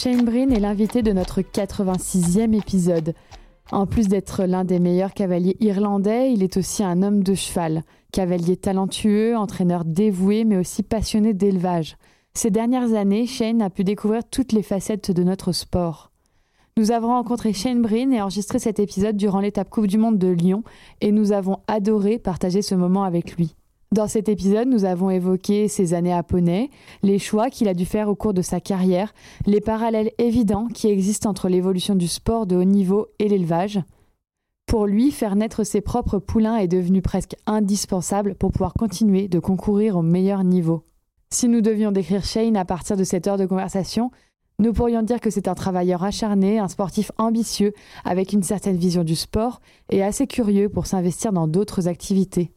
Shane Breen est l'invité de notre 86e épisode. En plus d'être l'un des meilleurs cavaliers irlandais, il est aussi un homme de cheval, cavalier talentueux, entraîneur dévoué, mais aussi passionné d'élevage. Ces dernières années, Shane a pu découvrir toutes les facettes de notre sport. Nous avons rencontré Shane Breen et enregistré cet épisode durant l'étape Coupe du Monde de Lyon et nous avons adoré partager ce moment avec lui. Dans cet épisode, nous avons évoqué ses années à Poney, les choix qu'il a dû faire au cours de sa carrière, les parallèles évidents qui existent entre l'évolution du sport de haut niveau et l'élevage. Pour lui, faire naître ses propres poulains est devenu presque indispensable pour pouvoir continuer de concourir au meilleur niveau. Si nous devions décrire Shane à partir de cette heure de conversation, nous pourrions dire que c'est un travailleur acharné, un sportif ambitieux, avec une certaine vision du sport et assez curieux pour s'investir dans d'autres activités.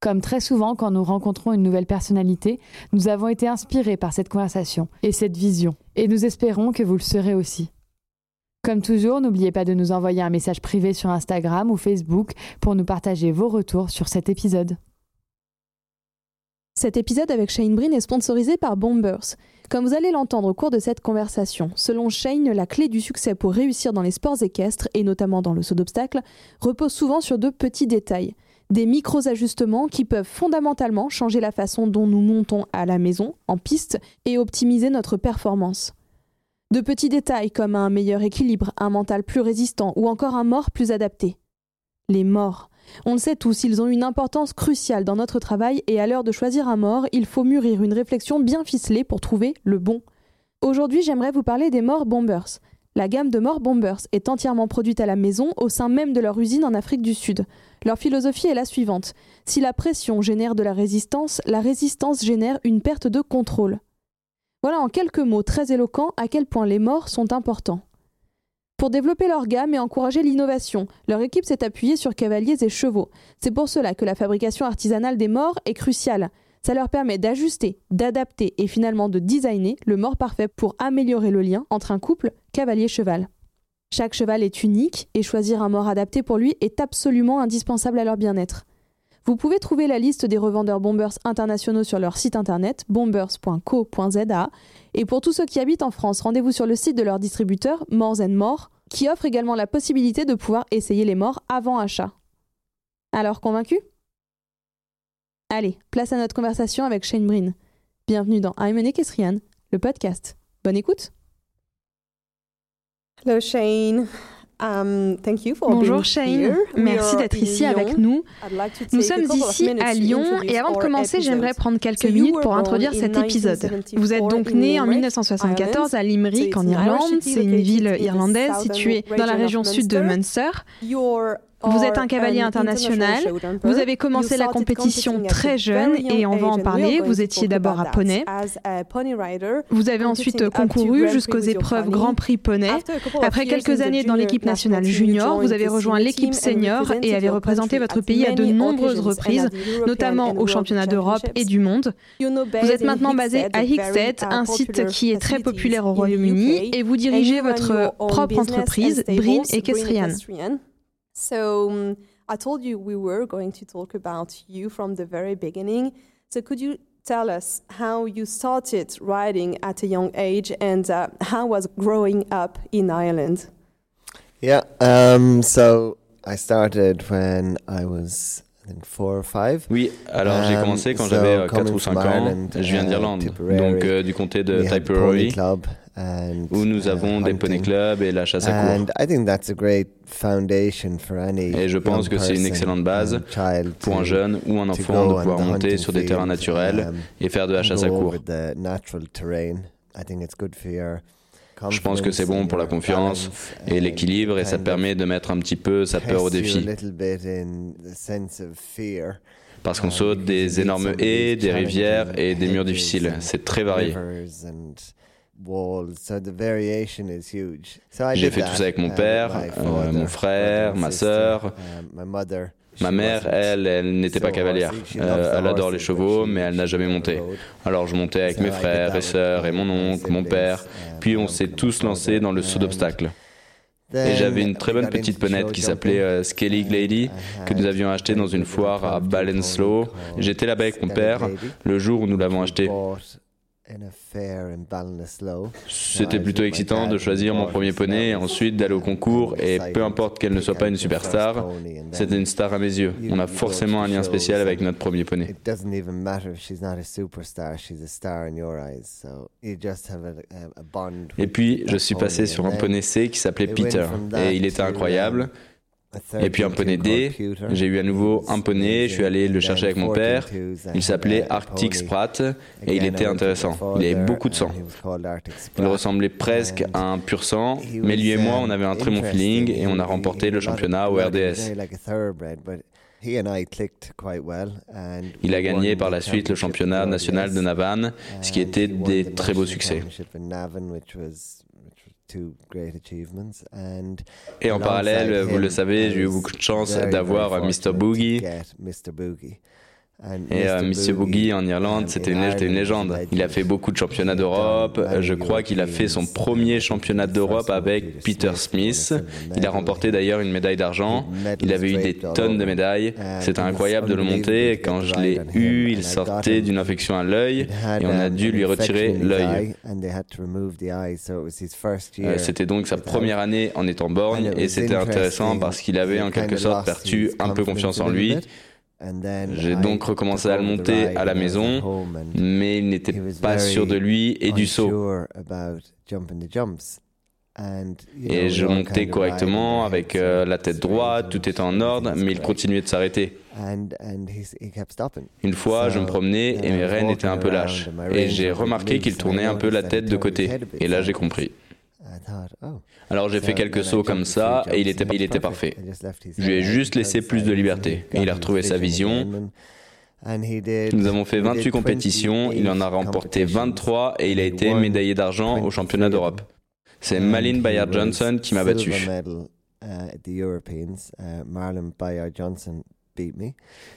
Comme très souvent quand nous rencontrons une nouvelle personnalité, nous avons été inspirés par cette conversation et cette vision, et nous espérons que vous le serez aussi. Comme toujours, n'oubliez pas de nous envoyer un message privé sur Instagram ou Facebook pour nous partager vos retours sur cet épisode. Cet épisode avec Shane Breen est sponsorisé par Bombers. Comme vous allez l'entendre au cours de cette conversation, selon Shane, la clé du succès pour réussir dans les sports équestres, et notamment dans le saut d'obstacle, repose souvent sur deux petits détails. Des micros-ajustements qui peuvent fondamentalement changer la façon dont nous montons à la maison, en piste, et optimiser notre performance. De petits détails comme un meilleur équilibre, un mental plus résistant ou encore un mort plus adapté. Les morts. On le sait tous, ils ont une importance cruciale dans notre travail et à l'heure de choisir un mort, il faut mûrir une réflexion bien ficelée pour trouver le bon. Aujourd'hui, j'aimerais vous parler des morts bombers. La gamme de morts bombers est entièrement produite à la maison au sein même de leur usine en Afrique du Sud. Leur philosophie est la suivante. Si la pression génère de la résistance, la résistance génère une perte de contrôle. Voilà en quelques mots très éloquents à quel point les morts sont importants. Pour développer leur gamme et encourager l'innovation, leur équipe s'est appuyée sur cavaliers et chevaux. C'est pour cela que la fabrication artisanale des morts est cruciale. Ça leur permet d'ajuster, d'adapter et finalement de designer le mort parfait pour améliorer le lien entre un couple cavalier-cheval. Chaque cheval est unique et choisir un mort adapté pour lui est absolument indispensable à leur bien-être. Vous pouvez trouver la liste des revendeurs Bombers internationaux sur leur site internet bombers.co.za. Et pour tous ceux qui habitent en France, rendez-vous sur le site de leur distributeur Morts and More, qui offre également la possibilité de pouvoir essayer les morts avant achat. Alors convaincu Allez, place à notre conversation avec Shane Breen. Bienvenue dans I'm an Equestrian, le podcast. Bonne écoute Hello Shane. Um, thank you for Bonjour being Shane, merci d'être ici Lyon. avec nous. Like Nous sommes ici à Lyon et avant de commencer, j'aimerais prendre quelques So minutes pour introduire in cet épisode. 1974 Vous êtes donc né en Limerick, 1974 à. Limerick So en Irlande, c'est une ville irlandaise située dans la région sud de Munster. Vous êtes un cavalier international. Vous avez commencé la compétition très jeune et on va en parler. Vous étiez d'abord à Poney. Vous avez ensuite concouru jusqu'aux épreuves. Grand Prix Poney. Après quelques années dans l'équipe nationale junior, vous avez rejoint l'équipe senior et avez représenté votre pays à de nombreuses reprises, notamment aux championnats d'Europe et du monde. Vous êtes in maintenant basé à uh, un site qui est très populaire au Royaume-Uni, et vous dirigez votre propre entreprise, Brin Equestrian. Equestrian. So um, I told you we were going to talk about you from the very beginning. So could you tell us how you started writing at a young age and uh, how was growing up in Ireland? Yeah, um, so I started when I was, I think four or five. Oui, alors j'ai commencé quand j'avais 4 ou 5 ans. Je viens d'Irlande, donc euh, du comté de Tipperary, où nous avons des poney clubs et la chasse à courre. Et je pense que c'est une excellente base pour un jeune ou un enfant de pouvoir monter sur des terrains naturels et faire de la chasse à courre. Je pense que c'est bon pour la confiance et l'équilibre et ça permet de mettre un petit peu sa peur au défi. Parce qu'on saute des énormes haies, des rivières et des murs difficiles. C'est très varié. J'ai fait tout ça avec mon père, euh, mon frère, ma sœur. Ma mère, elle, elle n'était pas cavalière. Euh, elle adore les chevaux, mais elle n'a jamais monté. Alors je montais avec mes frères et sœurs et mon oncle, mon père, puis on s'est tous lancés dans le saut d'obstacles. Et j'avais une très bonne petite ponette qui s'appelait euh, Skelly Lady, que nous avions achetée dans une foire à Balenslow. J'étais là-bas avec mon père le jour où nous l'avons achetée. C'était plutôt excitant de choisir mon premier poney et ensuite d'aller au concours et peu importe qu'elle ne soit pas une superstar, c'était une star à mes yeux. On a forcément un lien spécial avec notre premier poney. Et puis, je suis passé sur un poney C qui s'appelait Peter et il était incroyable. Et puis un poney D, j'ai eu à nouveau un poney, je suis allé le chercher avec mon père. Il s'appelait Arctic Sprat et il était intéressant. Il avait beaucoup de sang. Il ressemblait presque à un pur sang, mais lui et moi, on avait un très bon feeling et on a remporté le championnat au RDS. Il a gagné par la suite le championnat national de Navan, ce qui était des très beaux succès. Et en parallèle, vous le savez, j'ai eu beaucoup de chance d'avoir Mr. Boogie. Et euh, Monsieur Boogie en Irlande, c'était une, une, légende. Il a fait beaucoup de championnats d'Europe. Je crois qu'il a fait son premier championnat d'Europe avec Peter Smith. Il a remporté d'ailleurs une médaille d'argent. Il avait eu des tonnes de médailles. C'était incroyable de le monter. Quand je l'ai eu, il sortait d'une infection à l'œil et on a dû lui retirer l'œil. Euh, c'était donc sa première année en étant borgne et c'était intéressant parce qu'il avait en quelque sorte perdu un peu confiance en lui. J'ai donc recommencé à le monter à la maison, mais il n'était pas sûr de lui et du saut. Et je montais correctement avec euh, la tête droite, tout était en ordre, mais il continuait de s'arrêter. Une fois, je me promenais et mes rênes étaient un peu lâches. Et j'ai remarqué qu'il tournait un peu la tête de côté. Et là, j'ai compris. Oh. Alors j'ai fait quelques sauts comme ça et il était, il était parfait. Je lui ai juste laissé plus de liberté et il a retrouvé sa vision. Nous avons fait 28 compétitions, il en a remporté 23 et il a été médaillé d'argent au championnat d'Europe. C'est Malin Bayard Johnson qui m'a battu.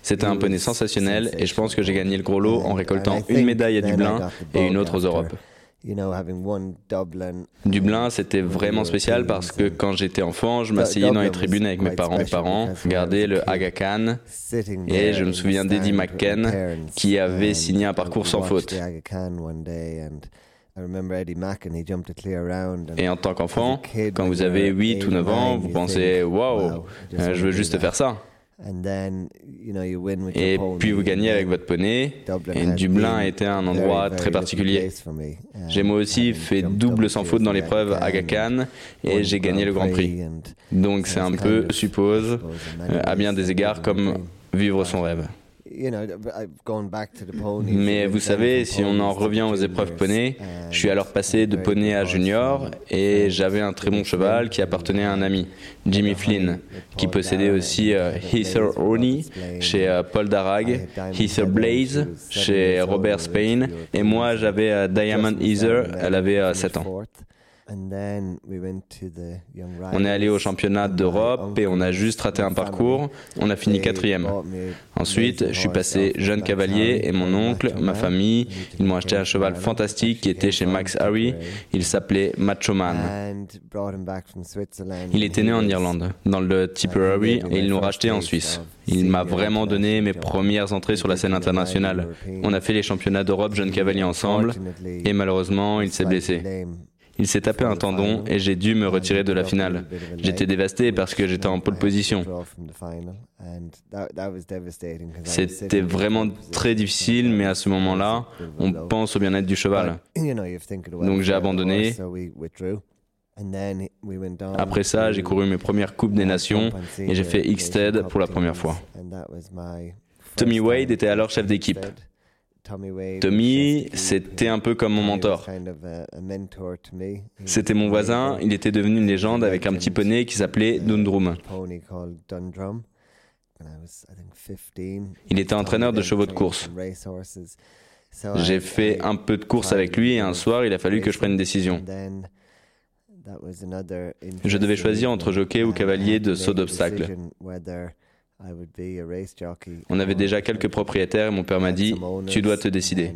C'était un poney sensationnel et je pense que j'ai gagné le gros lot en récoltant une médaille à Dublin et une autre aux Europes. Dublin, c'était vraiment spécial parce que quand j'étais enfant, je m'asseyais dans les tribunes avec mes parents. Mes parents regardaient le Aga Khan et je me souviens d'Eddie McKen qui avait signé un parcours sans faute. Et en tant qu'enfant, quand vous avez 8 ou 9 ans, vous pensez Waouh, je veux juste faire ça. Et puis vous gagnez avec votre poney. Et Dublin était un endroit très particulier. J'ai moi aussi fait double sans faute dans l'épreuve Aga Khan et j'ai gagné le Grand Prix. Donc c'est un peu, suppose, à bien des égards comme vivre son rêve. Mais vous savez, si on en revient aux épreuves poney, je suis alors passé de poney à junior et j'avais un très bon cheval qui appartenait à un ami, Jimmy Flynn, qui possédait aussi euh, Heather Rooney chez euh, Paul Darragh, Heather Blaze chez Robert Spain. et moi j'avais euh, Diamond Heather, elle avait 7 ans. On est allé au championnat d'Europe et on a juste raté un parcours. On a fini quatrième. Ensuite, je suis passé jeune cavalier et mon oncle, ma famille, ils m'ont acheté un cheval fantastique qui était chez Max Harry. Il s'appelait Macho Man. Il était né en Irlande, dans le Tipperary, et ils l'ont racheté en Suisse. Il m'a vraiment donné mes premières entrées sur la scène internationale. On a fait les championnats d'Europe jeunes cavaliers ensemble et malheureusement, il s'est blessé. Il s'est tapé un tendon et j'ai dû me retirer de la finale. J'étais dévasté parce que j'étais en pole position. C'était vraiment très difficile, mais à ce moment-là, on pense au bien-être du cheval. Donc j'ai abandonné. Après ça, j'ai couru mes premières Coupes des Nations et j'ai fait X-TED pour la première fois. Tommy Wade était alors chef d'équipe. Tommy, c'était un peu comme mon mentor. C'était mon voisin, il était devenu une légende avec un petit poney qui s'appelait Dundrum. Il était entraîneur de chevaux de course. J'ai fait un peu de course avec lui et un soir, il a fallu que je prenne une décision. Je devais choisir entre jockey ou cavalier de saut d'obstacle. On avait déjà quelques propriétaires et mon père m'a dit, tu dois te décider.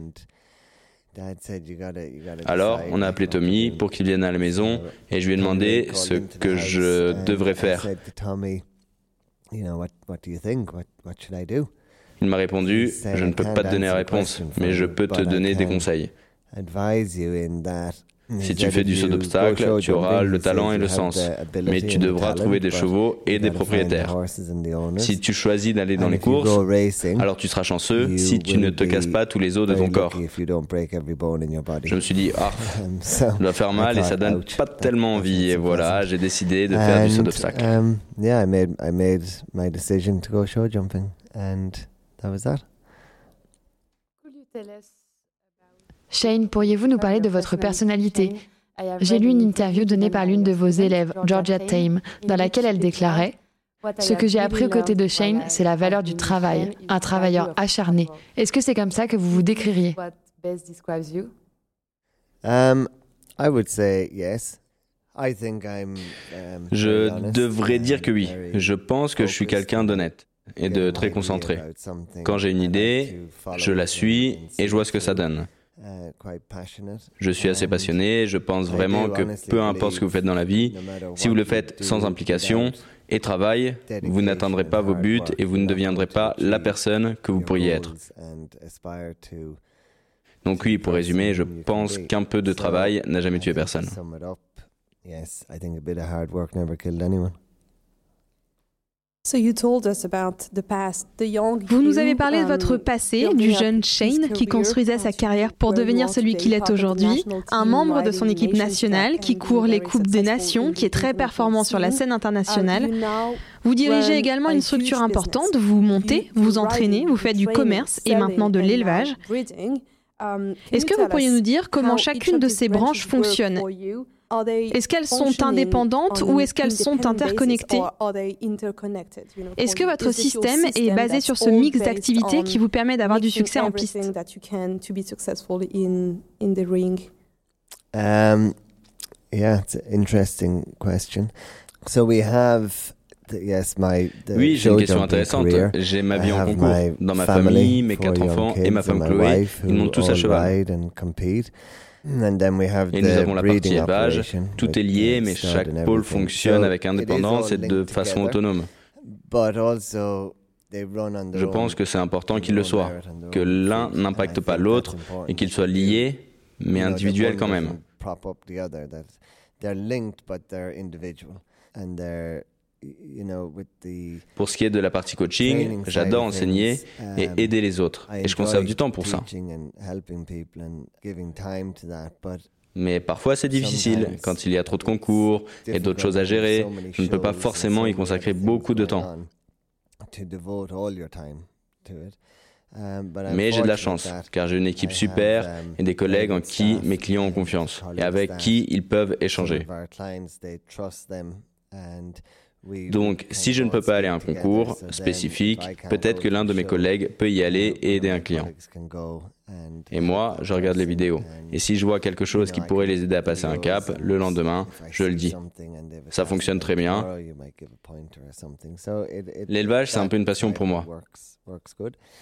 Alors, on a appelé Tommy pour qu'il vienne à la maison et je lui ai demandé ce que je devrais faire. Il m'a répondu, je ne peux pas te donner la réponse, mais je peux te donner des conseils. Si tu fais du saut d'obstacle, tu auras le talent et le sens, mais tu devras trouver des chevaux et des propriétaires. Si tu choisis d'aller dans les courses, alors tu seras chanceux si tu ne te casses pas tous les os de ton corps. Je me suis dit, ah, ça doit faire mal et ça donne pas tellement envie. Et voilà, j'ai décidé de faire du saut d'obstacle. Shane, pourriez-vous nous parler de votre personnalité? J'ai lu une interview donnée par l'une de vos élèves, Georgia Tame, dans laquelle elle déclarait Ce que j'ai appris aux côtés de Shane, c'est la valeur du travail, un travailleur acharné. Est-ce que c'est comme ça que vous vous décririez? Je devrais dire que oui. Je pense que je suis quelqu'un d'honnête et de très concentré. Quand j'ai une idée, je la suis et je vois ce que ça donne. Je suis assez passionné, je pense vraiment que peu importe ce que vous faites dans la vie, si vous le faites sans implication et travail, vous n'atteindrez pas vos buts et vous ne deviendrez pas la personne que vous pourriez être. Donc oui, pour résumer, je pense qu'un peu de travail n'a jamais tué personne. Vous nous avez parlé de votre um, passé, du jeune Shane qui construisait sa carrière pour devenir celui qu'il est aujourd'hui, un membre de son équipe nationale qui court les Coupes des Nations, qui est très performant sur la scène internationale. Vous dirigez également une structure importante, vous montez, vous entraînez, vous faites du commerce et maintenant de l'élevage. Um, Est-ce que vous pourriez nous dire comment chacune de ces branches fonctionne? Est-ce qu'elles sont indépendantes ou est-ce qu'elles sont interconnectées Est-ce que votre système est basé sur ce mix d'activités qui vous permet d'avoir du succès en piste? um, yeah, it's an interesting question. So we have oui, j'ai une question intéressante. J'ai ma vie en concours. Dans ma famille, mes quatre enfants et ma femme Chloé, ils montent tous à cheval. Et nous avons la partie élevage. Tout est lié, mais chaque pôle fonctionne avec indépendance et de façon autonome. Je pense que c'est important qu'il le soit, que l'un n'impacte pas l'autre et qu'ils soient liés, mais individuels quand même. Pour ce qui est de la partie coaching, j'adore enseigner et um, aider les autres. Et je conserve du temps pour ça. Mais parfois c'est difficile quand il y a trop de concours et d'autres choses à gérer. Je ne peux pas forcément y consacrer beaucoup de temps. Um, Mais j'ai de la chance, car j'ai une équipe super um, et des collègues en qui mes clients ont confiance et avec qui ils peuvent échanger. Donc, si je ne peux pas aller à un concours spécifique, peut-être que l'un de mes collègues peut y aller et aider un client. Et moi, je regarde les vidéos. Et si je vois quelque chose qui pourrait les aider à passer un cap, le lendemain, je le dis. Ça fonctionne très bien. L'élevage, c'est un peu une passion pour moi.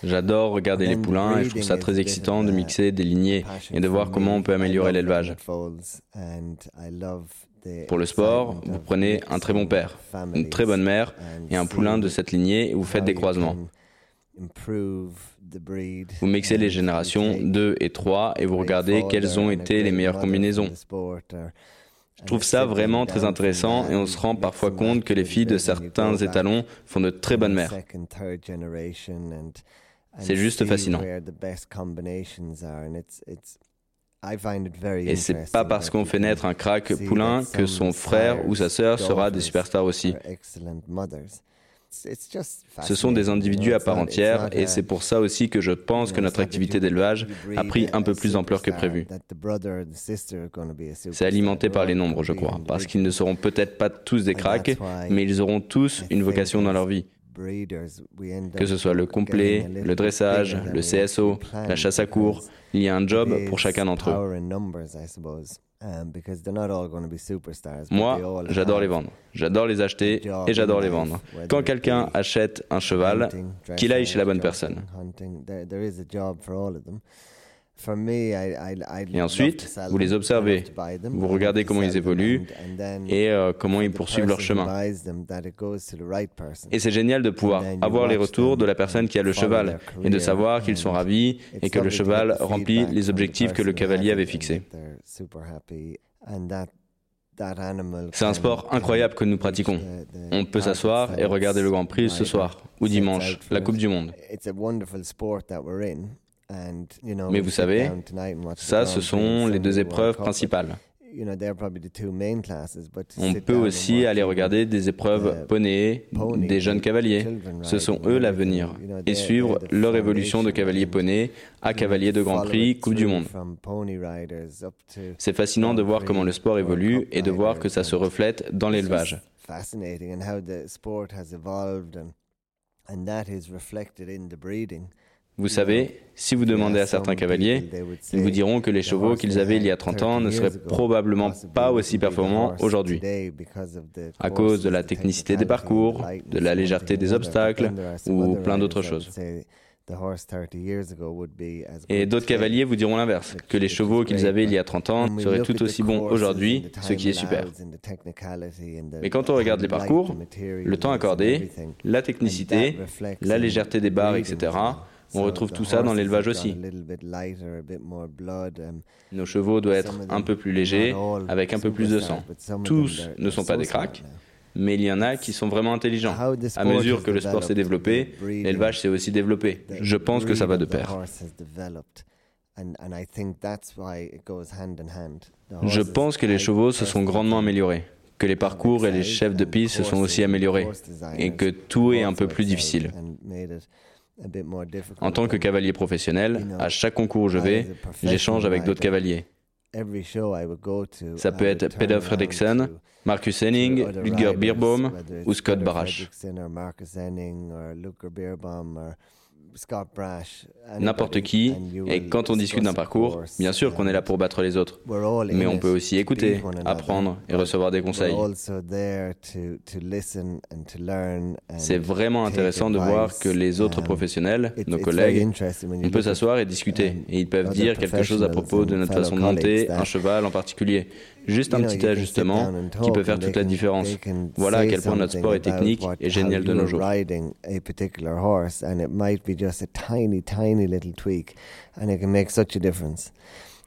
J'adore regarder les poulains et je trouve ça très excitant de mixer des lignées et de voir comment on peut améliorer l'élevage. Pour le sport, vous prenez un très bon père, une très bonne mère et un poulain de cette lignée et vous faites des croisements. Vous mixez les générations 2 et 3 et vous regardez quelles ont été les meilleures combinaisons. Je trouve ça vraiment très intéressant et on se rend parfois compte que les filles de certains étalons font de très bonnes mères. C'est juste fascinant. Et c'est pas parce qu'on fait naître un crack poulain que son frère ou sa sœur sera des superstars aussi. Ce sont des individus à part entière et c'est pour ça aussi que je pense que notre activité d'élevage a pris un peu plus d'ampleur que prévu. C'est alimenté par les nombres, je crois, parce qu'ils ne seront peut-être pas tous des cracks, mais ils auront tous une vocation dans leur vie. Que ce soit le complet, le dressage, le CSO, la chasse à cours, il y a un job pour chacun d'entre eux. Moi, j'adore les vendre. J'adore les acheter et j'adore les vendre. Quand quelqu'un achète un cheval, qu'il aille chez la bonne personne. Et ensuite, vous les observez, vous regardez comment ils évoluent et euh, comment ils poursuivent leur chemin. Et c'est génial de pouvoir avoir les retours de la personne qui a le cheval et de savoir qu'ils sont ravis et que le cheval remplit les objectifs que le cavalier avait fixés. C'est un sport incroyable que nous pratiquons. On peut s'asseoir et regarder le Grand Prix ce soir ou dimanche, la Coupe du Monde. Mais vous savez, ça, ce sont les deux épreuves principales. On peut aussi aller regarder des épreuves poney, des jeunes cavaliers. Ce sont eux l'avenir. Et suivre leur évolution de cavalier poney à cavalier de Grand Prix, Coupe du Monde. C'est fascinant de voir comment le sport évolue et de voir que ça se reflète dans l'élevage. Vous savez, si vous demandez à certains cavaliers, ils vous diront que les chevaux qu'ils avaient il y a 30 ans ne seraient probablement pas aussi performants aujourd'hui, à cause de la technicité des parcours, de la légèreté des obstacles ou plein d'autres choses. Et d'autres cavaliers vous diront l'inverse, que les chevaux qu'ils avaient il y a 30 ans seraient tout aussi bons aujourd'hui, ce qui est super. Mais quand on regarde les parcours, le temps accordé, la technicité, la légèreté des barres, etc., on retrouve tout ça dans l'élevage aussi. Nos chevaux doivent être un peu plus légers, avec un peu plus de sang. Tous ne sont pas des cracks, mais il y en a qui sont vraiment intelligents. À mesure que le sport s'est développé, l'élevage s'est aussi développé. Je pense que ça va de pair. Je pense que les chevaux se sont grandement améliorés, que les parcours et les chefs de piste se sont aussi améliorés, et que tout est un peu plus difficile. En tant que cavalier professionnel, à chaque concours où je vais, j'échange avec d'autres cavaliers. Ça peut être Peter Fredrickson, Marcus Henning, Ludger Beerbaum ou Scott Barash n'importe qui, et quand on discute d'un parcours, bien sûr qu'on est là pour battre les autres, mais on peut aussi écouter, apprendre et recevoir des conseils. C'est vraiment intéressant de voir que les autres professionnels, nos collègues, on peut s'asseoir et discuter, et ils peuvent dire quelque chose à propos de notre façon de monter un cheval en particulier. Juste un petit ajustement qui peut faire toute la différence. Voilà à quel point notre sport est technique et génial de nos jours. just a tiny, tiny little tweak, and it can make such a difference.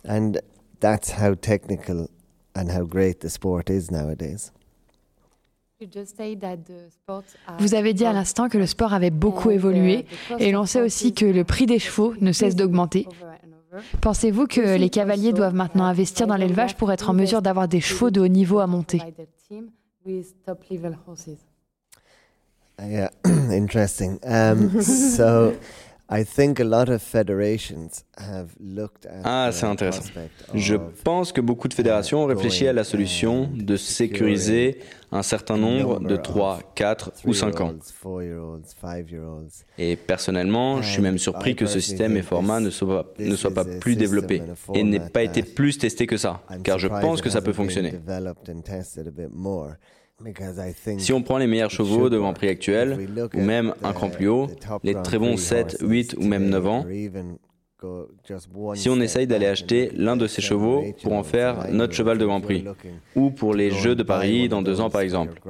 And that's how technical and how great the sport is nowadays. Vous avez dit à l'instant que le sport avait beaucoup évolué et l'on sait aussi que le prix des chevaux ne cesse d'augmenter. Pensez-vous que les cavaliers doivent maintenant investir dans l'élevage pour être en mesure d'avoir des chevaux de haut niveau à monter Yeah, interesting. Um, so, I think a lot of federations have looked at ah, c'est intéressant. Je pense que beaucoup de fédérations ont réfléchi à la solution de sécuriser un certain nombre de 3, 4 ou 5 ans. Et personnellement, je suis même surpris que ce système et format ne soient, ne soient pas plus développés et n'aient pas été plus testés que ça, car je pense que ça peut fonctionner. Si on prend les meilleurs chevaux de Grand Prix actuels, ou même un cran plus haut, les très bons 7, 8 ou même 9 ans, Si on essaye d'aller acheter l'un de ces chevaux pour en faire notre cheval de Grand Prix, ou pour les Jeux de Paris dans deux ans par exemple.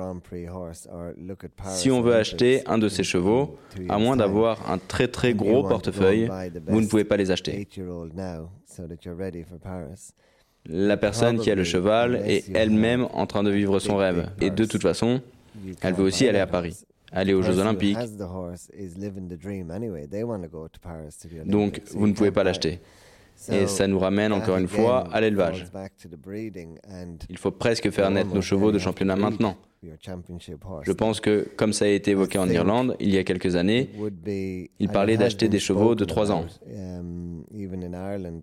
Si on veut acheter un de ces chevaux, à moins d'avoir un très très gros portefeuille, vous ne pouvez pas les acheter. La personne qui a le cheval est elle-même en train de vivre son rêve. Et de toute façon, elle veut aussi aller à Paris aller aux Jeux Olympiques. Donc, vous ne pouvez pas l'acheter. Et ça nous ramène encore une fois à l'élevage. Il faut presque faire naître nos chevaux de championnat maintenant. Je pense que, comme ça a été évoqué en Irlande il y a quelques années, il parlait d'acheter des chevaux de 3 ans,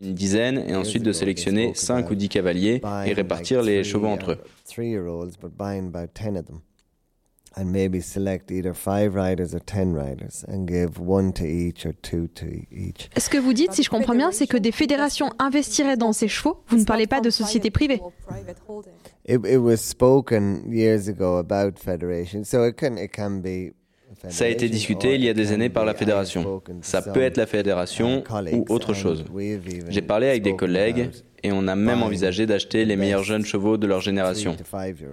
une dizaine, et ensuite de sélectionner 5 ou 10 cavaliers et répartir les chevaux entre eux. And maybe select either five riders or ten riders and give one to each or two to each. Ce que vous dites, si je comprends bien, c'est que des fédérations investiraient dans ces chevaux. Vous ne parlez pas de sociétés privées. It, it was spoken years ago about federations, so it can it can be. Ça a été discuté il y a des années par la fédération. Ça peut être la fédération ou autre chose. J'ai parlé avec des collègues et on a même envisagé d'acheter les meilleurs jeunes chevaux de leur génération,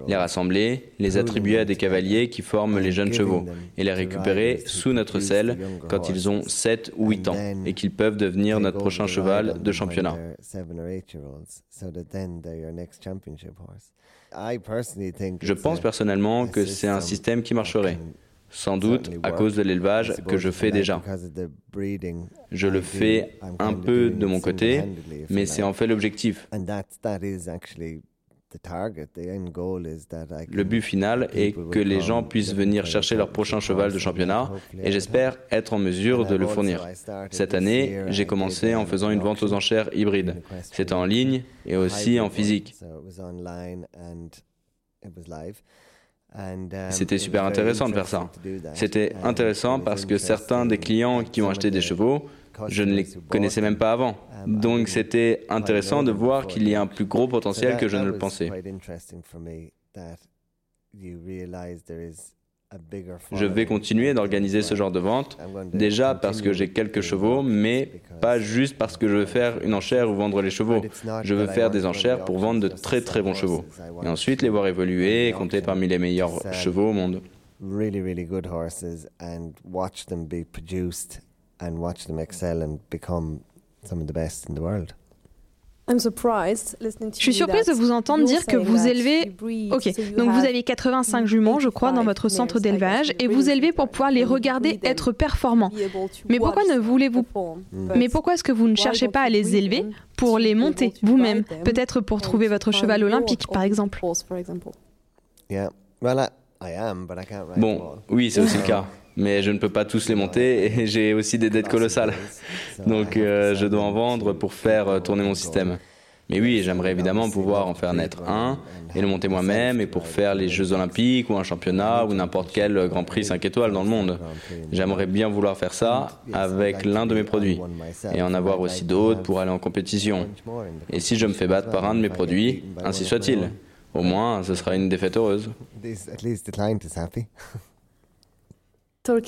les rassembler, les attribuer à des cavaliers qui forment les jeunes chevaux et les récupérer sous notre selle quand ils ont 7 ou 8 ans et qu'ils peuvent devenir notre prochain cheval de championnat. Je pense personnellement que c'est un système qui marcherait sans doute à cause de l'élevage que je fais déjà. Je le fais un peu de mon côté, mais c'est en fait l'objectif. Le but final est que les gens puissent venir chercher leur prochain cheval de championnat et j'espère être en mesure de le fournir. Cette année, j'ai commencé en faisant une vente aux enchères hybride. C'était en ligne et aussi en physique. C'était super intéressant de faire ça. C'était intéressant parce que certains des clients qui ont acheté des chevaux, je ne les connaissais même pas avant. Donc c'était intéressant de voir qu'il y a un plus gros potentiel que je ne le pensais. Je vais continuer d'organiser ce genre de vente, déjà parce que j'ai quelques chevaux, mais pas juste parce que je veux faire une enchère ou vendre les chevaux. Je veux faire des enchères pour vendre de très très bons chevaux, et ensuite les voir évoluer et compter parmi les meilleurs chevaux au monde. Really, really good horses and watch them be produced and watch them excel and become some of the best in the world. Je suis surprise de vous entendre dire que vous élevez. Ok, donc vous avez 85 juments, je crois, dans votre centre d'élevage et vous élevez pour pouvoir les regarder être performants. Mais pourquoi ne voulez-vous Mais pourquoi est-ce que vous ne cherchez pas à les élever pour les monter vous-même Peut-être pour trouver votre cheval olympique, par exemple? Bon, oui, c'est aussi le cas mais je ne peux pas tous les monter et j'ai aussi des dettes colossales. Donc euh, je dois en vendre pour faire euh, tourner mon système. Mais oui, j'aimerais évidemment pouvoir en faire naître un et le monter moi-même et pour faire les Jeux Olympiques ou un championnat ou n'importe quel Grand Prix 5 étoiles dans le monde. J'aimerais bien vouloir faire ça avec l'un de mes produits et en avoir aussi d'autres pour aller en compétition. Et si je me fais battre par un de mes produits, ainsi soit-il. Au moins, ce sera une défaite heureuse. En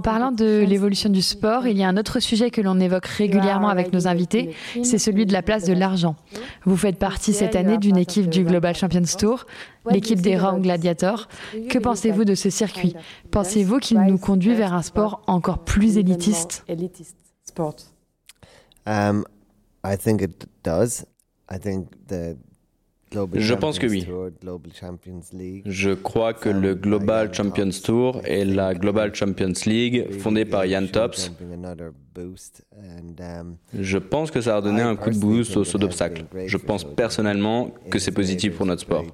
parlant de l'évolution du sport, il y a un autre sujet que l'on évoque régulièrement avec nos invités, c'est celui de la place de l'argent. Vous faites partie cette année d'une équipe du Global Champions Tour, l'équipe des Round Gladiators. Que pensez-vous de ce circuit Pensez-vous qu'il nous conduit vers un sport encore plus élitiste um, I think it does. I think the je pense que oui. Je crois que le Global Champions Tour et la Global Champions League, fondée par Jan Tops, je pense que ça a donné un coup de boost au saut d'obstacle. Je pense personnellement que c'est positif pour notre sport.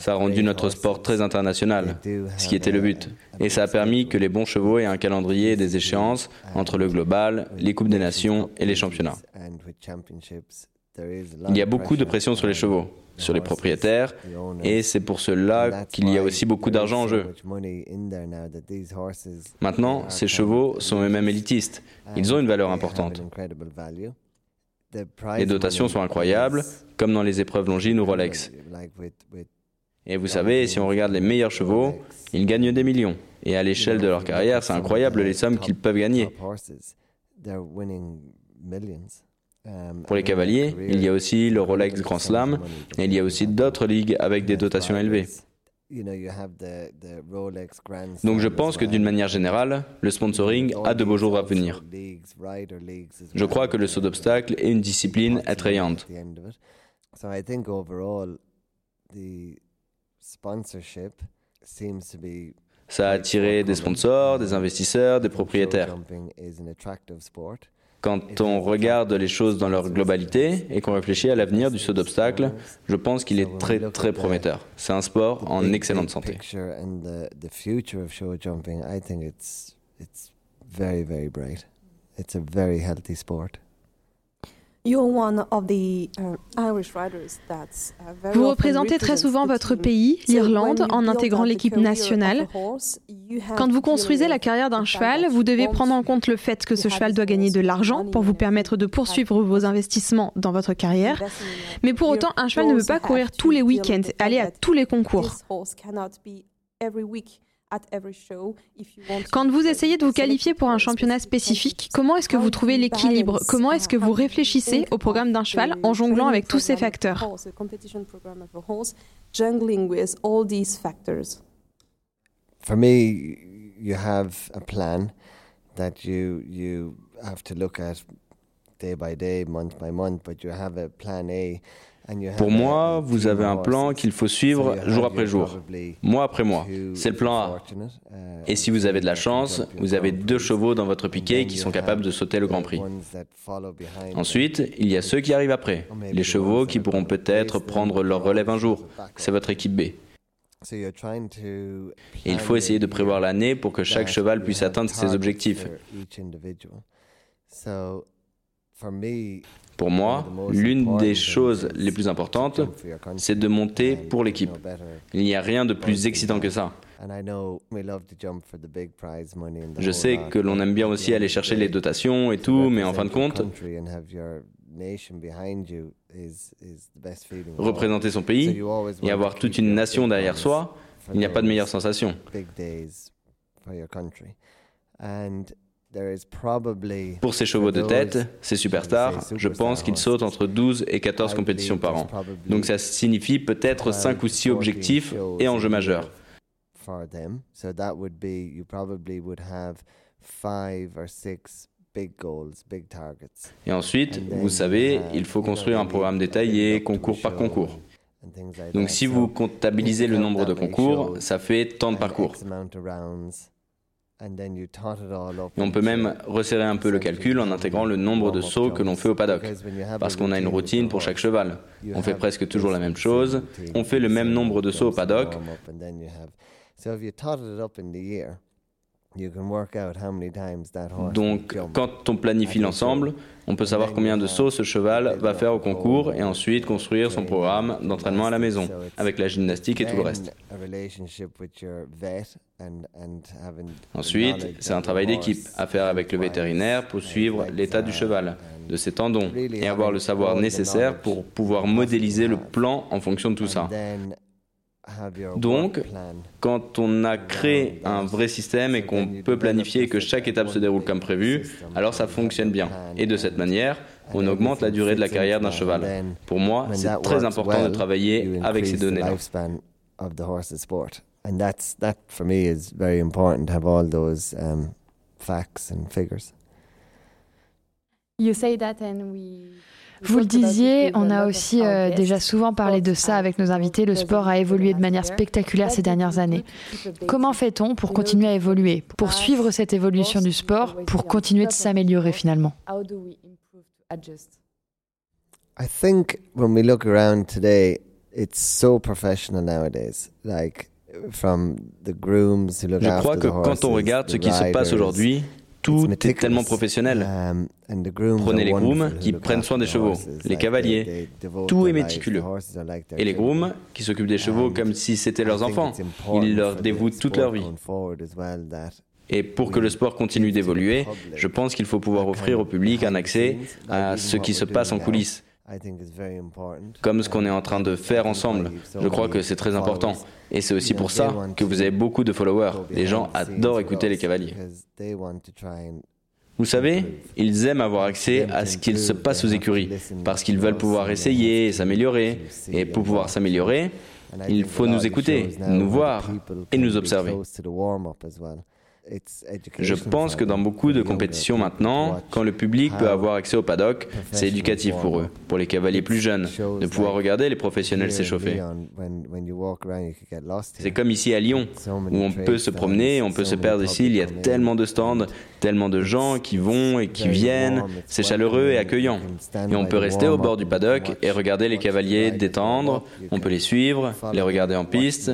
Ça a rendu notre sport très international, ce qui était le but. Et ça a permis que les bons chevaux aient un calendrier et des échéances entre le global, les Coupes des Nations et les championnats. Il y a beaucoup de pression sur les chevaux, sur les propriétaires, et c'est pour cela qu'il y a aussi beaucoup d'argent en jeu. Maintenant, ces chevaux sont eux-mêmes élitistes. Ils ont une valeur importante. Les dotations sont incroyables, comme dans les épreuves Longines ou Rolex. Et vous savez, si on regarde les meilleurs chevaux, ils gagnent des millions. Et à l'échelle de leur carrière, c'est incroyable les sommes qu'ils peuvent gagner. Pour les cavaliers, il y a aussi le Rolex Grand Slam et il y a aussi d'autres ligues avec des dotations élevées. Donc je pense que d'une manière générale, le sponsoring a de beaux jours à venir. Je crois que le saut d'obstacle est une discipline attrayante. Ça a attiré des sponsors, des investisseurs, des propriétaires. Quand on regarde les choses dans leur globalité et qu'on réfléchit à l'avenir du saut d'obstacle, je pense qu'il est très très prometteur. C'est un sport en excellente santé. Vous représentez très souvent votre pays, l'Irlande, en intégrant l'équipe nationale. Quand vous construisez la carrière d'un cheval, vous devez prendre en compte le fait que ce cheval doit gagner de l'argent pour vous permettre de poursuivre vos investissements dans votre carrière. Mais pour autant, un cheval ne peut pas courir tous les week-ends, aller à tous les concours. Quand vous essayez de vous qualifier pour un championnat spécifique, comment est-ce que vous trouvez l'équilibre? Comment est-ce que vous réfléchissez au programme d'un cheval en jonglant avec tous ces facteurs? For me, you have a plan that you you have to look at day by day, month by month, but you have a plan A pour moi, vous avez un plan qu'il faut suivre jour après jour, mois après mois. C'est le plan A. Et si vous avez de la chance, vous avez deux chevaux dans votre piquet qui sont capables de sauter le Grand Prix. Ensuite, il y a ceux qui arrivent après, les chevaux qui pourront peut-être prendre leur relève un jour. C'est votre équipe B. Et il faut essayer de prévoir l'année pour que chaque cheval puisse atteindre ses objectifs. Pour moi, l'une des choses les plus importantes, c'est de monter pour l'équipe. Il n'y a rien de plus excitant que ça. Je sais que l'on aime bien aussi aller chercher les dotations et tout, mais en fin de compte, représenter son pays et avoir toute une nation derrière soi, il n'y a pas de meilleure sensation. Pour ces chevaux de tête, ces superstars, je pense qu'ils sautent entre 12 et 14 compétitions par an. Donc ça signifie peut-être 5 ou 6 objectifs et enjeux majeurs. Et ensuite, vous savez, il faut construire un programme détaillé, concours par concours. Donc si vous comptabilisez le nombre de concours, ça fait tant de parcours. Et on peut même resserrer un peu le calcul en intégrant le nombre de sauts que l'on fait au paddock, parce qu'on a une routine pour chaque cheval. On fait presque toujours la même chose, on fait le même nombre de sauts au paddock. Donc, quand on planifie l'ensemble, on peut savoir combien de sauts ce cheval va faire au concours et ensuite construire son programme d'entraînement à la maison, avec la gymnastique et tout le reste. Ensuite, c'est un travail d'équipe à faire avec le vétérinaire pour suivre l'état du cheval, de ses tendons, et avoir le savoir nécessaire pour pouvoir modéliser le plan en fonction de tout ça. Donc, quand on a créé un vrai système et qu'on peut planifier et que chaque étape se déroule comme prévu, alors ça fonctionne bien. Et de cette manière, on augmente la durée de la carrière d'un cheval. Pour moi, c'est très important de travailler avec ces données-là. Vous le disiez, on a aussi euh, déjà souvent parlé de ça avec nos invités. Le sport a évolué de manière spectaculaire ces dernières années. Comment fait-on pour continuer à évoluer, pour suivre cette évolution du sport, pour continuer de s'améliorer finalement? I think when we look around today, it's so professional nowadays. Like from the grooms who look Je crois que quand on regarde ce qui se passe aujourd'hui, tout est tellement professionnel. Um, Prenez les grooms qui prennent soin des chevaux, les cavaliers. Tout est méticuleux. Et les grooms qui s'occupent des chevaux comme si c'était leurs enfants. Ils leur dévouent toute leur vie. Et pour que le sport continue d'évoluer, je pense qu'il faut pouvoir offrir au public un accès à ce qui se passe en coulisses comme ce qu'on est en train de faire ensemble. Je crois que c'est très important. Et c'est aussi pour ça que vous avez beaucoup de followers. Les gens adorent écouter les cavaliers. Vous savez, ils aiment avoir accès à ce qu'il se passe aux écuries, parce qu'ils veulent pouvoir essayer et s'améliorer. Et pour pouvoir s'améliorer, il faut nous écouter, nous voir et nous observer. Je pense que dans beaucoup de compétitions maintenant, quand le public peut avoir accès au paddock, c'est éducatif pour eux, pour les cavaliers plus jeunes, de pouvoir regarder les professionnels s'échauffer. C'est comme ici à Lyon, où on peut se promener, on peut se perdre ici, il y a tellement de stands, tellement de gens qui vont et qui viennent, c'est chaleureux et accueillant. Et on peut rester au bord du paddock et regarder les cavaliers détendre, on peut les suivre, les regarder en piste.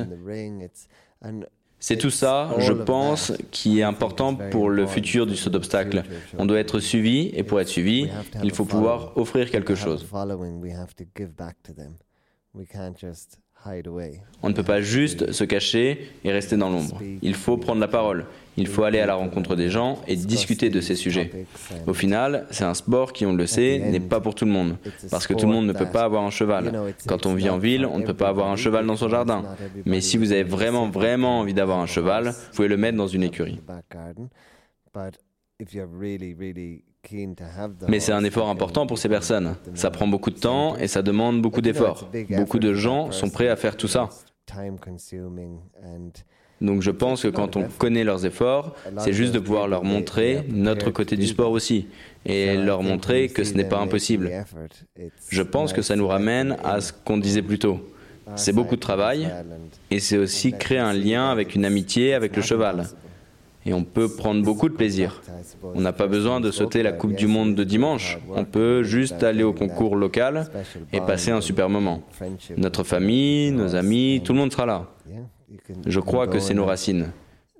C'est tout ça, je pense, qui est important pour le futur du saut d'obstacle. On doit être suivi et pour être suivi, il faut pouvoir offrir quelque chose. On ne peut pas juste se cacher et rester dans l'ombre. Il faut prendre la parole. Il faut aller à la rencontre des gens et discuter de ces sujets. Au final, c'est un sport qui, on le sait, n'est pas pour tout le monde. Parce que tout le monde ne peut pas avoir un cheval. Quand on vit en ville, on ne peut pas avoir un cheval dans son jardin. Mais si vous avez vraiment, vraiment envie d'avoir un cheval, vous pouvez le mettre dans une écurie. Mais c'est un effort important pour ces personnes. Ça prend beaucoup de temps et ça demande beaucoup d'efforts. Beaucoup de gens sont prêts à faire tout ça. Donc je pense que quand on connaît leurs efforts, c'est juste de pouvoir leur montrer notre côté du sport aussi et leur montrer que ce n'est pas impossible. Je pense que ça nous ramène à ce qu'on disait plus tôt. C'est beaucoup de travail et c'est aussi créer un lien avec une amitié avec le cheval et on peut prendre beaucoup de plaisir. On n'a pas besoin de sauter la Coupe du Monde de dimanche. On peut juste aller au concours local et passer un super moment. Notre famille, nos amis, tout le monde sera là. Je crois que c'est nos racines.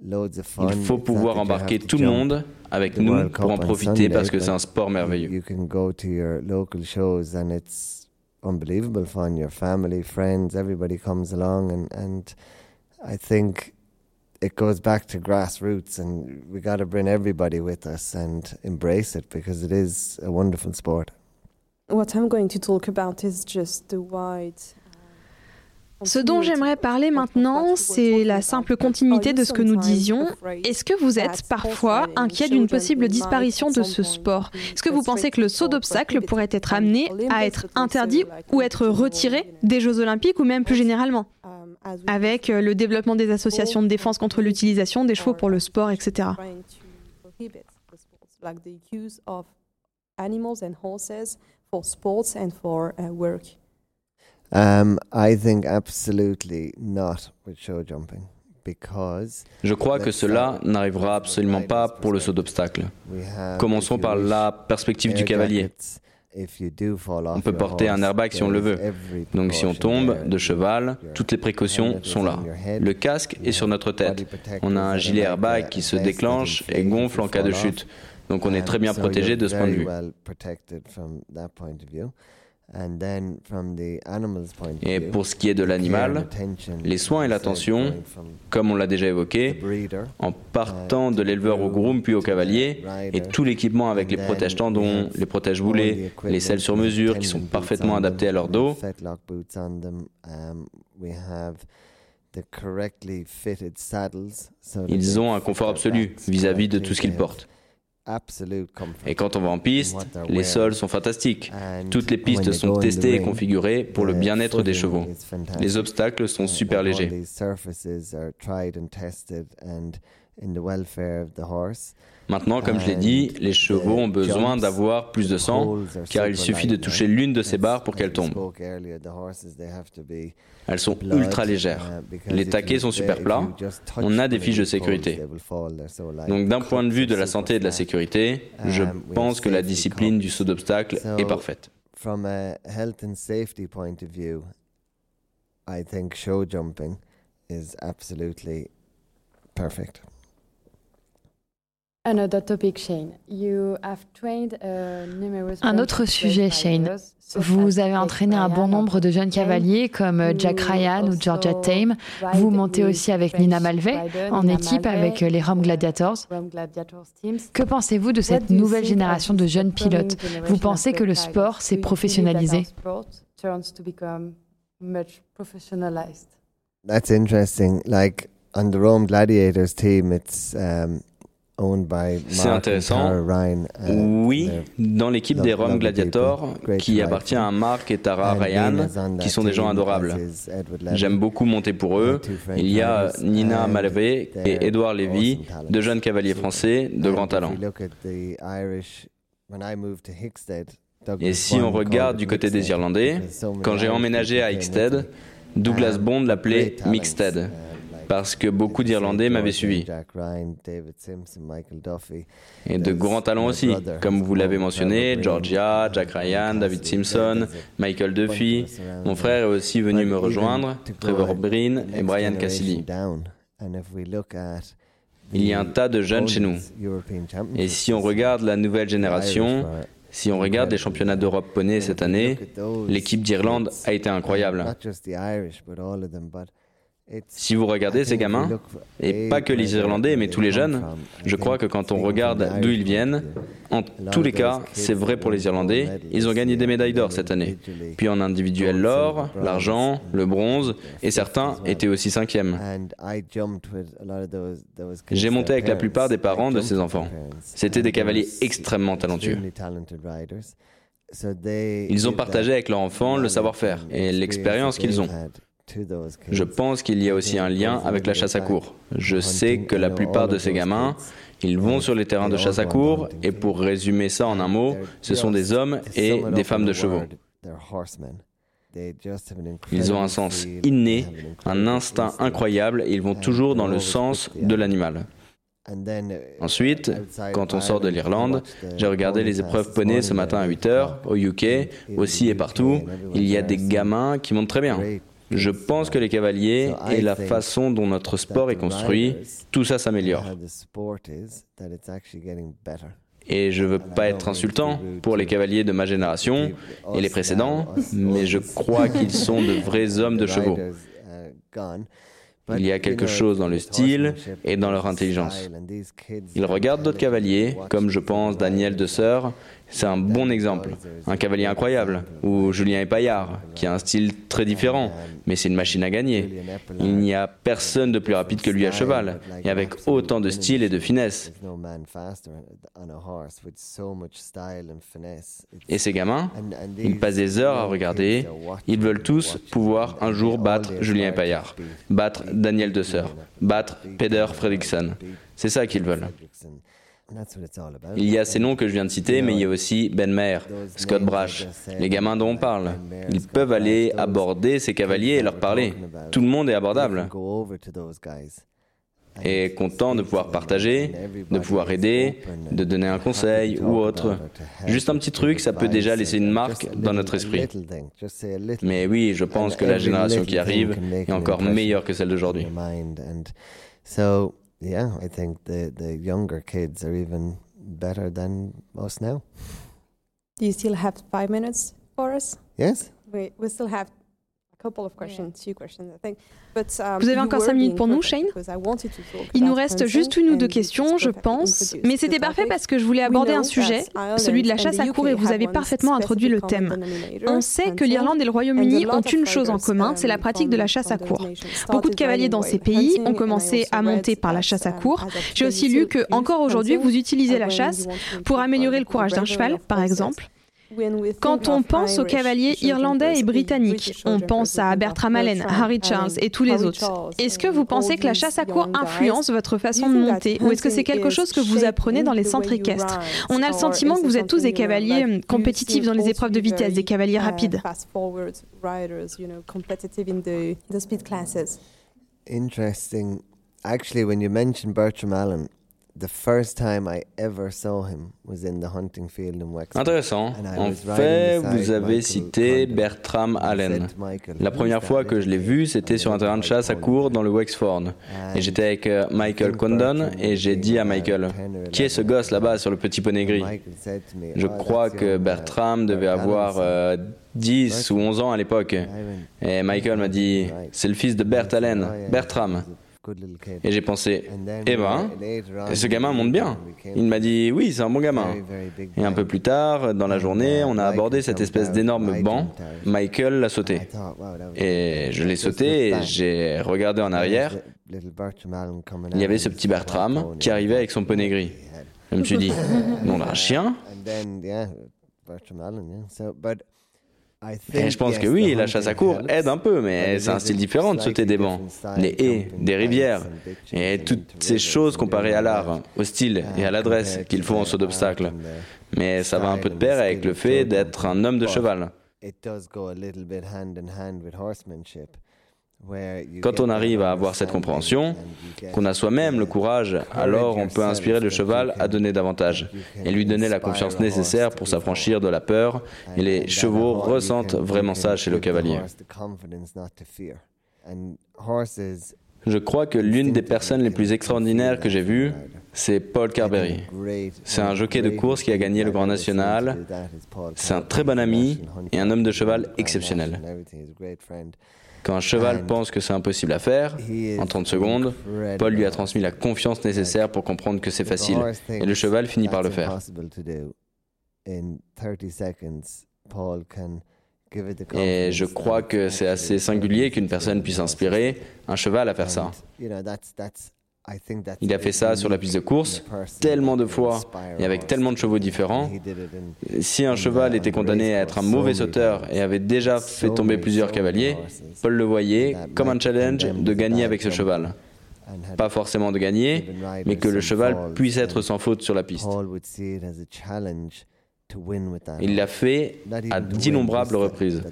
Il faut pouvoir embarquer tout le monde avec nous pour en profiter parce que c'est un sport merveilleux. unbelievable fun. Your family, friends, everybody comes along, and and I think it goes back to grassroots, and we got to bring everybody with us and embrace it because it is a wonderful sport. What I'm going to talk about is just the wide Ce dont j'aimerais parler maintenant, c'est la simple continuité de ce que nous disions? Est-ce que vous êtes parfois inquiet d'une possible disparition de ce sport? Est-ce que vous pensez que le saut d'obstacle pourrait être amené à être interdit ou être retiré des Jeux olympiques ou même plus généralement? Avec euh, le développement des associations de défense contre l'utilisation des chevaux pour le sport, etc. Um, I think absolutely not with show jumping. Je crois que cela n'arrivera absolument pas pour le saut d'obstacle. Commençons par la perspective du cavalier. On peut porter un airbag si on le veut. Donc si on tombe de cheval, toutes les précautions sont là. Le casque est sur notre tête. On a un gilet airbag qui se déclenche et gonfle en cas de chute. Donc on est très bien protégé de ce point de vue. Et pour ce qui est de l'animal, les soins et l'attention, comme on l'a déjà évoqué, en partant de l'éleveur au groom puis au cavalier, et tout l'équipement avec les protèges tendons, les protèges boulets, les selles sur mesure qui sont parfaitement adaptés à leur dos, ils ont un confort absolu vis-à-vis -vis de tout ce qu'ils portent. Et quand on va en piste, les sols sont fantastiques. Toutes les pistes sont testées et configurées pour le bien-être des chevaux. Les obstacles sont super légers. Maintenant, comme je l'ai dit, les chevaux ont besoin d'avoir plus de sang, car il suffit de toucher l'une de ces barres pour qu'elles tombent. Elles sont ultra légères. Les taquets sont super plats. On a des fiches de sécurité. Donc d'un point de vue de la santé et de la sécurité, je pense que la discipline du saut d'obstacle est parfaite. I think show jumping is absolutely perfect. Un autre sujet, Shane. Vous avez entraîné un bon nombre de jeunes cavaliers comme euh, Jack Ryan ou Georgia Tame. Vous montez aussi avec Nina Malvey en équipe avec euh, les Rome Gladiators. Que pensez-vous de cette nouvelle génération de jeunes pilotes? Vous pensez que le sport s'est professionnalisé? That's interesting. Like on the Rome Gladiators team, it's um, c'est intéressant. Oui, dans l'équipe des Rome Gladiators, qui appartient à Mark et Tara Ryan, qui sont des gens adorables. J'aime beaucoup monter pour eux. Il y a Nina Malvé et Edouard Lévy, deux jeunes cavaliers français de grand talent. Et si on regarde du côté des Irlandais, quand j'ai emménagé à Hickstead, Douglas Bond l'appelait Mixted parce que beaucoup d'Irlandais m'avaient suivi. Et de grands talents aussi, comme vous l'avez mentionné, Georgia, Jack Ryan, David Simpson, Michael Duffy. Mon frère est aussi venu me rejoindre, Trevor Breen et Brian Cassidy. Il y a un tas de jeunes chez nous. Et si on regarde la nouvelle génération, si on regarde les championnats d'Europe poney cette année, l'équipe d'Irlande a été incroyable. Si vous regardez ces gamins, et pas que les Irlandais, mais tous les jeunes, je crois que quand on regarde d'où ils viennent, en tous les cas, c'est vrai pour les Irlandais, ils ont gagné des médailles d'or cette année. Puis en individuel l'or, l'argent, le bronze, et certains étaient aussi cinquièmes. J'ai monté avec la plupart des parents de ces enfants. C'était des cavaliers extrêmement talentueux. Ils ont partagé avec leurs enfants le savoir-faire et l'expérience qu'ils ont. Je pense qu'il y a aussi un lien avec la chasse à cours. Je sais que la plupart de ces gamins, ils vont sur les terrains de chasse à cours et pour résumer ça en un mot, ce sont des hommes et des femmes de chevaux. Ils ont un sens inné, un instinct incroyable et ils vont toujours dans le sens de l'animal. Ensuite, quand on sort de l'Irlande, j'ai regardé les épreuves poney ce matin à 8h, au UK, aussi et partout. Il y a des gamins qui montent très bien. Je pense que les cavaliers et la façon dont notre sport est construit, tout ça s'améliore. Et je ne veux pas être insultant pour les cavaliers de ma génération et les précédents, mais je crois qu'ils sont de vrais hommes de chevaux. Il y a quelque chose dans le style et dans leur intelligence. Ils regardent d'autres cavaliers, comme je pense Daniel de Sœur, c'est un bon exemple. Un cavalier incroyable. Ou Julien Epaillard, qui a un style très différent, mais c'est une machine à gagner. Il n'y a personne de plus rapide que lui à cheval, et avec autant de style et de finesse. Et ces gamins, ils passent des heures à regarder. Ils veulent tous pouvoir un jour battre Julien Epaillard, battre Daniel Desseur, battre Peder Fredriksson. C'est ça qu'ils veulent. Il y a ces noms que je viens de citer, mais il y a aussi Ben Maher, Scott Brash, les gamins dont on parle. Ils peuvent aller aborder ces cavaliers et leur parler. Tout le monde est abordable. Et content de pouvoir partager, de pouvoir aider, de donner un conseil ou autre. Juste un petit truc, ça peut déjà laisser une marque dans notre esprit. Mais oui, je pense que la génération qui arrive est encore meilleure que celle d'aujourd'hui. Yeah, I think the the younger kids are even better than us now. Do you still have five minutes for us? Yes. We we still have Vous avez encore 5 minutes pour nous, Shane Il nous reste juste une ou deux questions, je pense, mais c'était parfait parce que je voulais aborder un sujet, celui de la chasse à cour, et vous avez parfaitement introduit le thème. On sait que l'Irlande et le Royaume-Uni ont une chose en commun, c'est la pratique de la chasse à cour. Beaucoup de cavaliers dans ces pays ont commencé à monter par la chasse à cour. J'ai aussi lu que, encore aujourd'hui, vous utilisez la chasse pour améliorer le courage d'un cheval, par exemple. Quand on pense aux cavaliers irlandais et britanniques, on pense à Bertram Allen, Harry Charles et tous les autres. Est-ce que vous pensez que la chasse à cour influence votre façon de monter? Ou est-ce que c'est quelque chose que vous apprenez dans les centres équestres On a le sentiment que vous êtes tous des cavaliers compétitifs dans les épreuves de vitesse, des cavaliers rapides. Interesting. Actually, when you mentioned Bertram Allen, Intéressant. En fait, vous avez cité Bertram Allen. La première fois que je l'ai vu, c'était sur un terrain de chasse à court dans le Wexford. Et j'étais avec euh, Michael Condon et j'ai dit à Michael, qui est ce gosse là-bas sur le petit poney gris? Je crois que Bertram devait avoir 10 euh, ou 11 ans à l'époque. Et Michael m'a dit, c'est le fils de Bert Allen, Bertram. Et j'ai pensé, eh ben, ce gamin monte bien. Il m'a dit, oui, c'est un bon gamin. Et un peu plus tard, dans la journée, on a abordé cette espèce d'énorme banc. Michael l'a sauté. Et je l'ai sauté et j'ai regardé en arrière. Il y avait ce petit Bertram qui arrivait avec son poney gris. Je me suis dit, on a un chien et je pense que oui, la chasse à court aide un peu, mais c'est un style différent de sauter des bancs, des haies, des rivières, et toutes ces choses comparées à l'art, au style et à l'adresse qu'il faut en saut d'obstacle. Mais ça va un peu de pair avec le fait d'être un homme de cheval. Quand on arrive à avoir cette compréhension, qu'on a soi-même le courage, alors on peut inspirer le cheval à donner davantage et lui donner la confiance nécessaire pour s'affranchir de la peur. Et les chevaux ressentent vraiment ça chez le cavalier. Je crois que l'une des personnes les plus extraordinaires que j'ai vues, c'est Paul Carberry. C'est un jockey de course qui a gagné le Grand National. C'est un très bon ami et un homme de cheval exceptionnel. Quand un cheval pense que c'est impossible à faire, en 30 secondes, Paul lui a transmis la confiance nécessaire pour comprendre que c'est facile. Et le cheval finit par le faire. Et je crois que c'est assez singulier qu'une personne puisse inspirer un cheval à faire ça. Il a fait ça sur la piste de course tellement de fois et avec tellement de chevaux différents. Si un cheval était condamné à être un mauvais sauteur et avait déjà fait tomber plusieurs cavaliers, Paul le voyait comme un challenge de gagner avec ce cheval. Pas forcément de gagner, mais que le cheval puisse être sans faute sur la piste. Il l'a fait à d'innombrables reprises.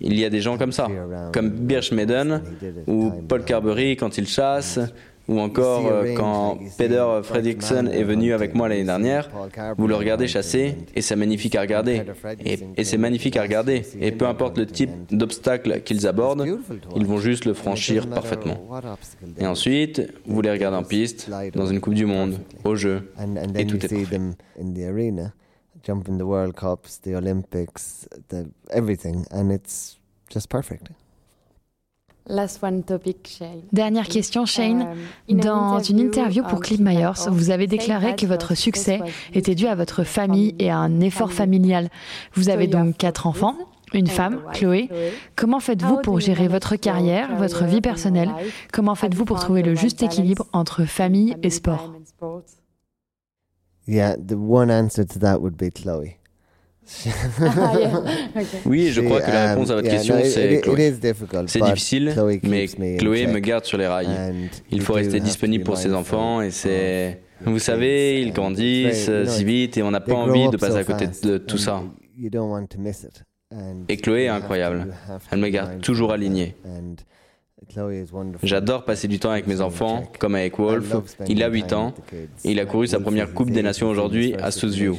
Il y a des gens comme ça, comme Birch Maiden ou Paul Carberry quand il chasse, ou encore euh, quand Peter Fredrickson est venu avec moi l'année dernière, vous le regardez chasser et c'est magnifique à regarder. Et, c'est magnifique à regarder. Et peu importe le type d'obstacle qu'ils abordent, ils vont juste le franchir parfaitement. Et ensuite, vous les regardez en piste, dans une Coupe du Monde, au jeu, et tout est parfait. World Cups, the Olympics, everything, and it's just perfect. Last one topic, Shane. Dernière question, Shane. Um, Dans une interview pour Clip Myers, vous avez déclaré que votre succès était dû à votre famille et à un effort familial. Vous avez donc quatre enfants, une femme, Chloé. Comment faites-vous pour gérer votre carrière, votre vie personnelle Comment faites-vous pour trouver le juste équilibre entre famille et sport Yeah, the one answer to that would be Chloe. Oui, je crois que la réponse à votre question, c'est Chloé. C'est difficile, mais Chloé me garde sur les rails. Il faut rester disponible pour ses enfants et c'est... Vous savez, ils grandissent si vite et on n'a pas envie de passer à côté de tout ça. Et Chloé est incroyable. Elle me garde toujours aligné. J'adore passer du temps avec mes enfants, comme avec Wolf. Il a 8 ans et il a couru sa première Coupe des Nations aujourd'hui à Southview.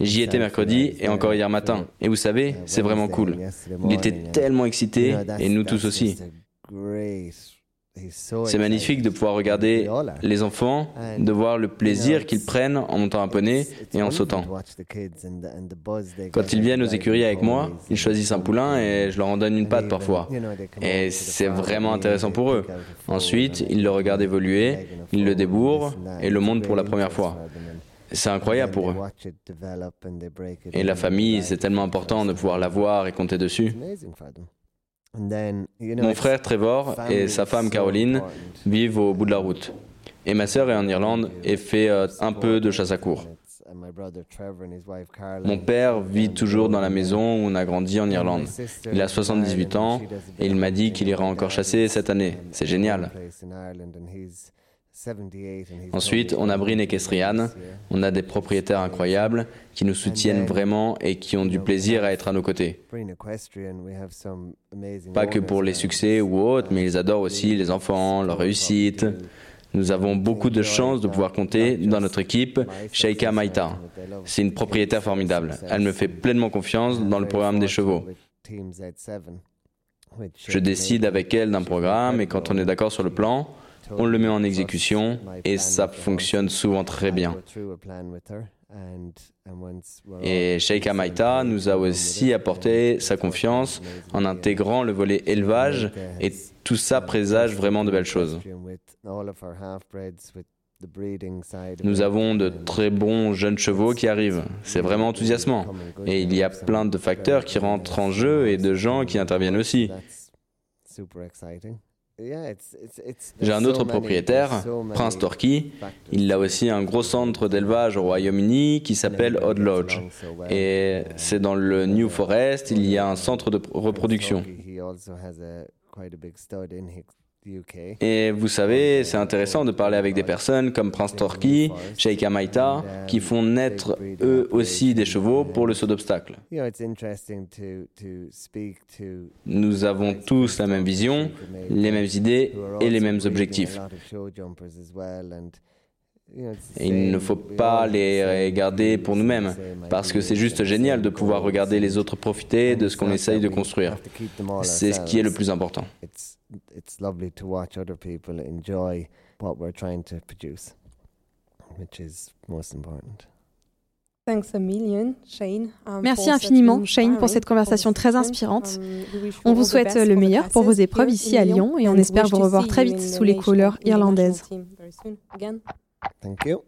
J'y étais mercredi et encore hier matin. Et vous savez, c'est vraiment cool. Il était tellement excité et nous tous aussi. C'est magnifique de pouvoir regarder les enfants, de voir le plaisir qu'ils prennent en montant un poney et en sautant. Quand ils viennent aux écuries avec moi, ils choisissent un poulain et je leur en donne une patte parfois. Et c'est vraiment intéressant pour eux. Ensuite, ils le regardent évoluer, ils le débourrent et le montent pour la première fois. C'est incroyable pour eux. Et la famille, c'est tellement important de pouvoir la voir et compter dessus. Mon frère Trevor et sa femme Caroline vivent au bout de la route. Et ma sœur est en Irlande et fait euh, un peu de chasse à court. Mon père vit toujours dans la maison où on a grandi en Irlande. Il a 78 ans et il m'a dit qu'il ira encore chasser cette année. C'est génial. Ensuite, on a Bryn et Kestrian. On a des propriétaires incroyables qui nous soutiennent vraiment et qui ont du plaisir à être à nos côtés. Pas que pour les succès ou autres, mais ils adorent aussi les enfants, leur réussite. Nous avons beaucoup de chance de pouvoir compter dans notre équipe Sheikha Maïta. C'est une propriétaire formidable. Elle me fait pleinement confiance dans le programme des chevaux. Je décide avec elle d'un programme et quand on est d'accord sur le plan, on le met en exécution et ça fonctionne souvent très bien. Et Sheikha Maïta nous a aussi apporté sa confiance en intégrant le volet élevage et tout ça présage vraiment de belles choses. Nous avons de très bons jeunes chevaux qui arrivent. C'est vraiment enthousiasmant. Et il y a plein de facteurs qui rentrent en jeu et de gens qui interviennent aussi. J'ai un autre propriétaire, Prince Torquay. Il a aussi un gros centre d'élevage au Royaume-Uni qui s'appelle Odd Lodge. Et c'est dans le New Forest, il y a un centre de reproduction. Et vous savez, c'est intéressant de parler avec des personnes comme Prince Torquay, Sheikh Maïta, qui font naître eux aussi des chevaux pour le saut d'obstacle. Nous avons tous la même vision, les mêmes idées et les mêmes objectifs. Et il ne faut pas les regarder pour nous-mêmes, parce que c'est juste génial de pouvoir regarder les autres profiter de ce qu'on essaye de construire. C'est ce qui est le plus important. it's lovely to watch other people enjoy what we're trying to produce, which is most important. Um, Merci infiniment, Shane, pour cette conversation très inspirante. Um, on vous souhaite le meilleur pour vos épreuves ici à Lyon et on espère vous revoir très vite sous les couleurs irlandaises. Thank you.